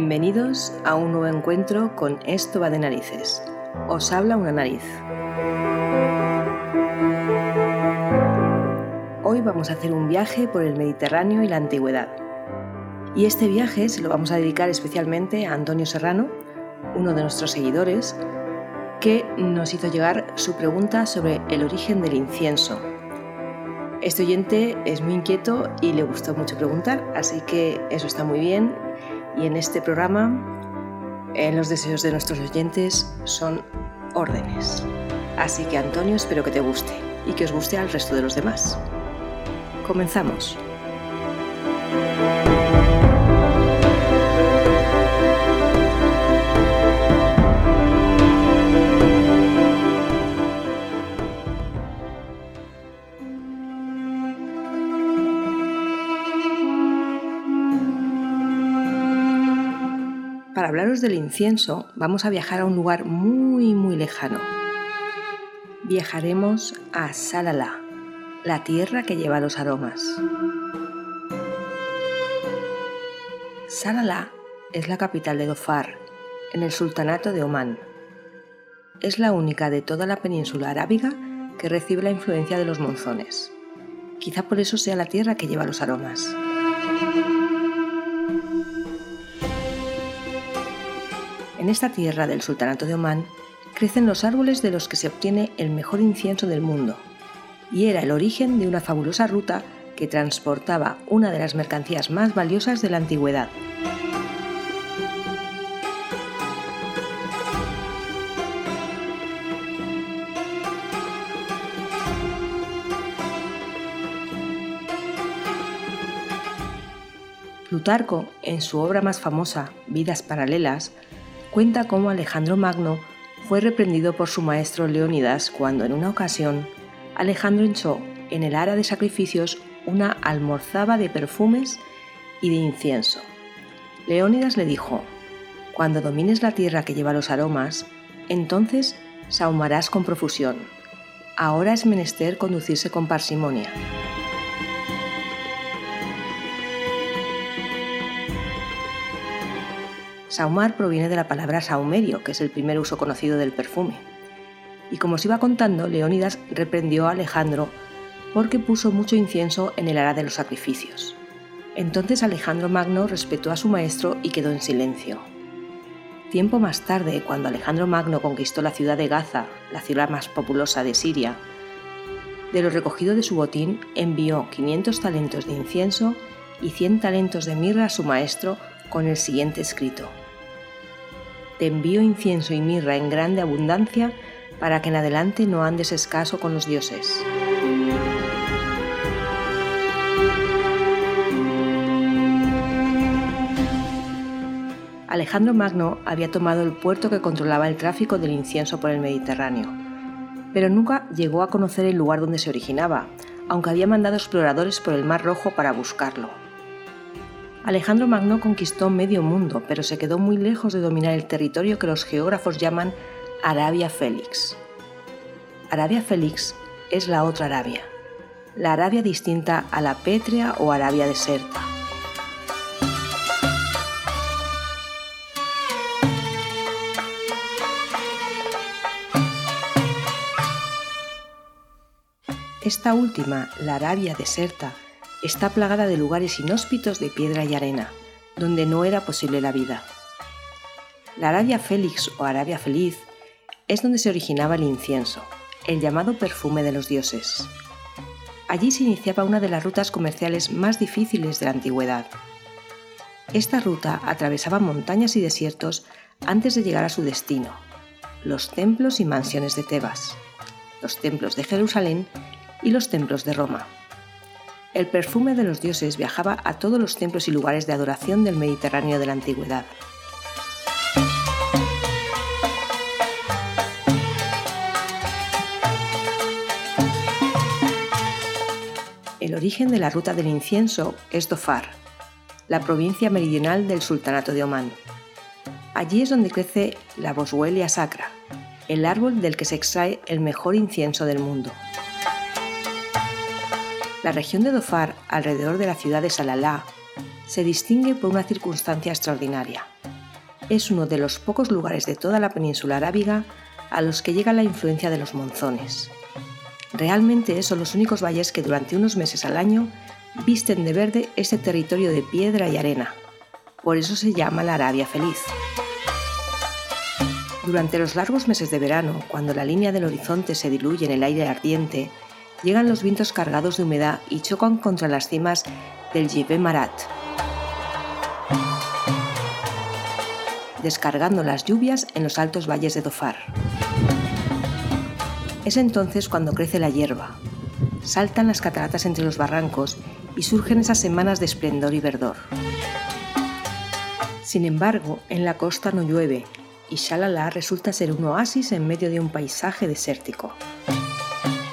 Bienvenidos a un nuevo encuentro con Esto va de narices. Os habla una nariz. Hoy vamos a hacer un viaje por el Mediterráneo y la antigüedad. Y este viaje se lo vamos a dedicar especialmente a Antonio Serrano, uno de nuestros seguidores, que nos hizo llegar su pregunta sobre el origen del incienso. Este oyente es muy inquieto y le gustó mucho preguntar, así que eso está muy bien y en este programa, en los deseos de nuestros oyentes son órdenes. Así que Antonio, espero que te guste y que os guste al resto de los demás. Comenzamos. Para hablaros del incienso, vamos a viajar a un lugar muy, muy lejano. Viajaremos a Salala, la tierra que lleva los aromas. Salala es la capital de Dofar, en el sultanato de Omán. Es la única de toda la península arábiga que recibe la influencia de los monzones. Quizá por eso sea la tierra que lleva los aromas. En esta tierra del Sultanato de Omán crecen los árboles de los que se obtiene el mejor incienso del mundo, y era el origen de una fabulosa ruta que transportaba una de las mercancías más valiosas de la antigüedad. Plutarco, en su obra más famosa, Vidas Paralelas, cuenta cómo Alejandro Magno fue reprendido por su maestro Leónidas cuando en una ocasión Alejandro echó en el ara de sacrificios una almorzaba de perfumes y de incienso. Leónidas le dijo, Cuando domines la tierra que lleva los aromas, entonces sahumarás con profusión. Ahora es menester conducirse con parsimonia. Saumar proviene de la palabra saumerio, que es el primer uso conocido del perfume. Y como se iba contando, Leónidas reprendió a Alejandro porque puso mucho incienso en el ara de los sacrificios. Entonces Alejandro Magno respetó a su maestro y quedó en silencio. Tiempo más tarde, cuando Alejandro Magno conquistó la ciudad de Gaza, la ciudad más populosa de Siria, de lo recogido de su botín envió 500 talentos de incienso y 100 talentos de mirra a su maestro con el siguiente escrito te envío incienso y mirra en grande abundancia para que en adelante no andes escaso con los dioses. Alejandro Magno había tomado el puerto que controlaba el tráfico del incienso por el Mediterráneo, pero nunca llegó a conocer el lugar donde se originaba, aunque había mandado exploradores por el Mar Rojo para buscarlo. Alejandro Magno conquistó medio mundo, pero se quedó muy lejos de dominar el territorio que los geógrafos llaman Arabia Félix. Arabia Félix es la otra Arabia, la Arabia distinta a la pétrea o Arabia deserta. Esta última, la Arabia deserta, está plagada de lugares inhóspitos de piedra y arena, donde no era posible la vida. La Arabia Félix o Arabia Feliz es donde se originaba el incienso, el llamado perfume de los dioses. Allí se iniciaba una de las rutas comerciales más difíciles de la antigüedad. Esta ruta atravesaba montañas y desiertos antes de llegar a su destino, los templos y mansiones de Tebas, los templos de Jerusalén y los templos de Roma. El perfume de los dioses viajaba a todos los templos y lugares de adoración del Mediterráneo de la antigüedad. El origen de la ruta del incienso es Dofar, la provincia meridional del Sultanato de Omán. Allí es donde crece la Boswellia sacra, el árbol del que se extrae el mejor incienso del mundo. La región de Dofar, alrededor de la ciudad de Salalá, se distingue por una circunstancia extraordinaria. es uno de los pocos lugares de toda la península arábiga a los que llega la influencia de los monzones. Realmente son los únicos valles que durante unos meses al año visten de verde este territorio de piedra y arena. Por eso se llama la Arabia Feliz. Durante los largos meses de verano, cuando la línea del horizonte se diluye en el aire ardiente, llegan los vientos cargados de humedad y chocan contra las cimas del Jebel Marat, descargando las lluvias en los altos valles de Dofar. Es entonces cuando crece la hierba, saltan las cataratas entre los barrancos y surgen esas semanas de esplendor y verdor. Sin embargo, en la costa no llueve y Shalala resulta ser un oasis en medio de un paisaje desértico.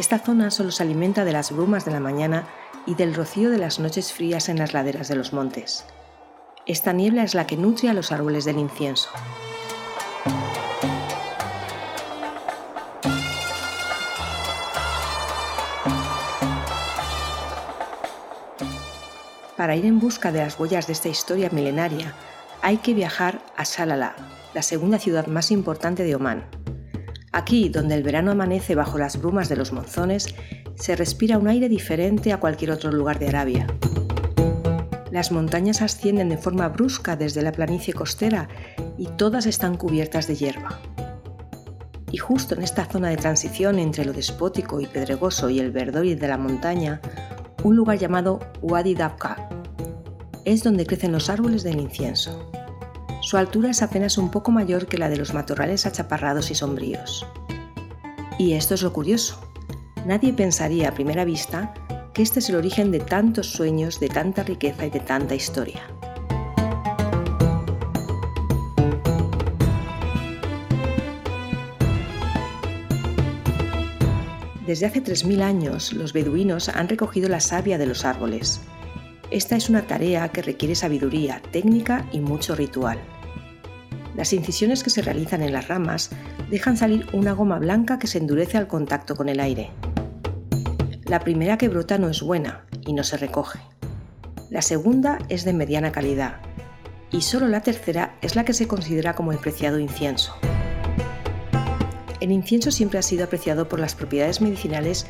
Esta zona solo se alimenta de las brumas de la mañana y del rocío de las noches frías en las laderas de los montes. Esta niebla es la que nutre a los árboles del incienso. Para ir en busca de las huellas de esta historia milenaria, hay que viajar a Shalala, la segunda ciudad más importante de Omán. Aquí, donde el verano amanece bajo las brumas de los monzones, se respira un aire diferente a cualquier otro lugar de Arabia. Las montañas ascienden de forma brusca desde la planicie costera y todas están cubiertas de hierba. Y justo en esta zona de transición entre lo despótico y pedregoso y el verdor de la montaña, un lugar llamado Wadi Dabqa es donde crecen los árboles del incienso. Su altura es apenas un poco mayor que la de los matorrales achaparrados y sombríos. Y esto es lo curioso. Nadie pensaría a primera vista que este es el origen de tantos sueños, de tanta riqueza y de tanta historia. Desde hace 3.000 años, los beduinos han recogido la savia de los árboles. Esta es una tarea que requiere sabiduría, técnica y mucho ritual. Las incisiones que se realizan en las ramas dejan salir una goma blanca que se endurece al contacto con el aire. La primera que brota no es buena y no se recoge. La segunda es de mediana calidad y solo la tercera es la que se considera como el preciado incienso. El incienso siempre ha sido apreciado por las propiedades medicinales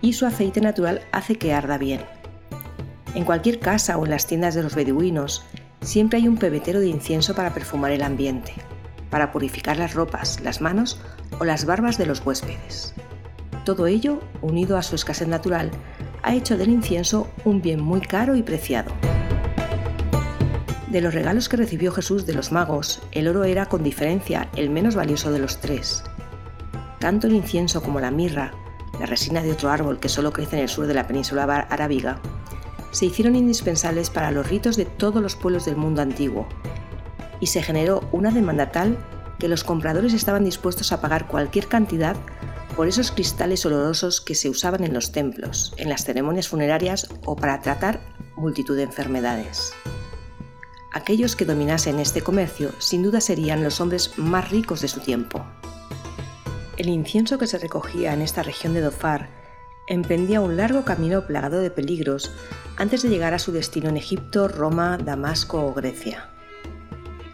y su aceite natural hace que arda bien. En cualquier casa o en las tiendas de los beduinos siempre hay un pebetero de incienso para perfumar el ambiente, para purificar las ropas, las manos o las barbas de los huéspedes. Todo ello, unido a su escasez natural, ha hecho del incienso un bien muy caro y preciado. De los regalos que recibió Jesús de los magos, el oro era con diferencia el menos valioso de los tres. Tanto el incienso como la mirra, la resina de otro árbol que solo crece en el sur de la península arábiga, se hicieron indispensables para los ritos de todos los pueblos del mundo antiguo, y se generó una demanda tal que los compradores estaban dispuestos a pagar cualquier cantidad por esos cristales olorosos que se usaban en los templos, en las ceremonias funerarias o para tratar multitud de enfermedades. Aquellos que dominasen este comercio sin duda serían los hombres más ricos de su tiempo. El incienso que se recogía en esta región de Dofar emprendía un largo camino plagado de peligros antes de llegar a su destino en Egipto, Roma, Damasco o Grecia.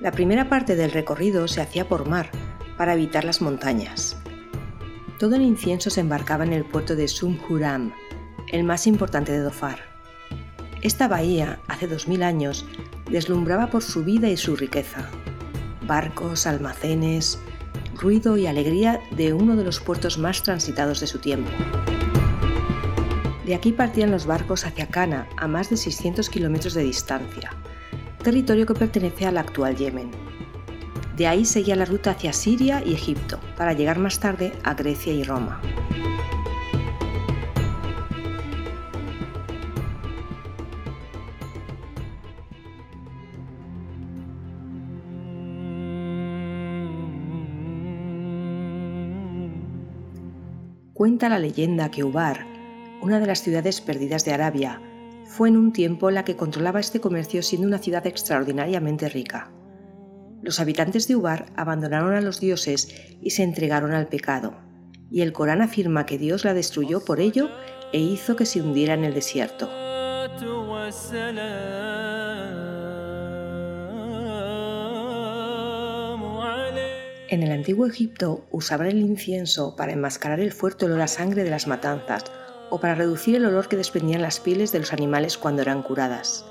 La primera parte del recorrido se hacía por mar, para evitar las montañas. Todo el incienso se embarcaba en el puerto de Sumhuram, el más importante de Dofar. Esta bahía, hace 2000 años, deslumbraba por su vida y su riqueza. Barcos, almacenes, ruido y alegría de uno de los puertos más transitados de su tiempo. De aquí partían los barcos hacia Cana, a más de 600 kilómetros de distancia, territorio que pertenece al actual Yemen. De ahí seguía la ruta hacia Siria y Egipto, para llegar más tarde a Grecia y Roma. Cuenta la leyenda que Ubar, una de las ciudades perdidas de Arabia, fue en un tiempo la que controlaba este comercio siendo una ciudad extraordinariamente rica. Los habitantes de Ubar abandonaron a los dioses y se entregaron al pecado, y el Corán afirma que Dios la destruyó por ello e hizo que se hundiera en el desierto. En el antiguo Egipto usaban el incienso para enmascarar el fuerte olor a sangre de las matanzas o para reducir el olor que desprendían las pieles de los animales cuando eran curadas.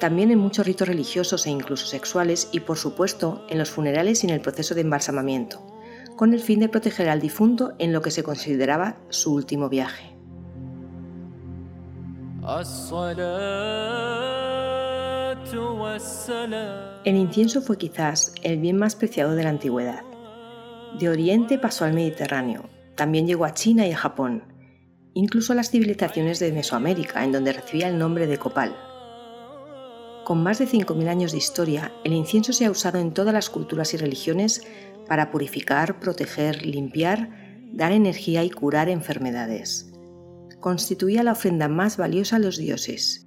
También en muchos ritos religiosos e incluso sexuales y por supuesto en los funerales y en el proceso de embalsamamiento, con el fin de proteger al difunto en lo que se consideraba su último viaje. El incienso fue quizás el bien más preciado de la antigüedad. De Oriente pasó al Mediterráneo, también llegó a China y a Japón, incluso las civilizaciones de Mesoamérica, en donde recibía el nombre de copal. Con más de 5.000 años de historia, el incienso se ha usado en todas las culturas y religiones para purificar, proteger, limpiar, dar energía y curar enfermedades. Constituía la ofrenda más valiosa a los dioses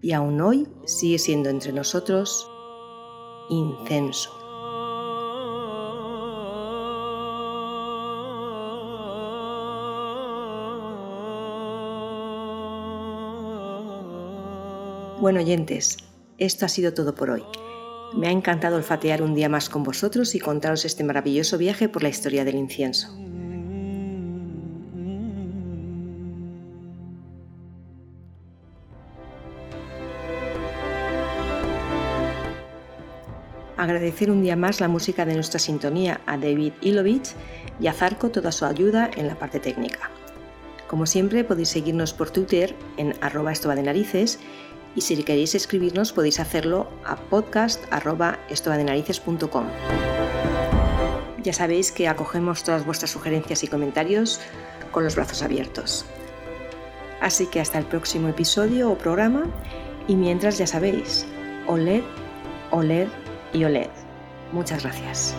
y aún hoy sigue siendo entre nosotros incenso. Bueno, oyentes, esto ha sido todo por hoy. Me ha encantado olfatear un día más con vosotros y contaros este maravilloso viaje por la historia del incienso. Agradecer un día más la música de nuestra sintonía a David Ilovich y a Zarco toda su ayuda en la parte técnica. Como siempre podéis seguirnos por Twitter en arroba de narices y si queréis escribirnos podéis hacerlo a podcast.estobadenarices.com. Ya sabéis que acogemos todas vuestras sugerencias y comentarios con los brazos abiertos. Así que hasta el próximo episodio o programa y mientras ya sabéis, OLED, OLED y OLED. Muchas gracias.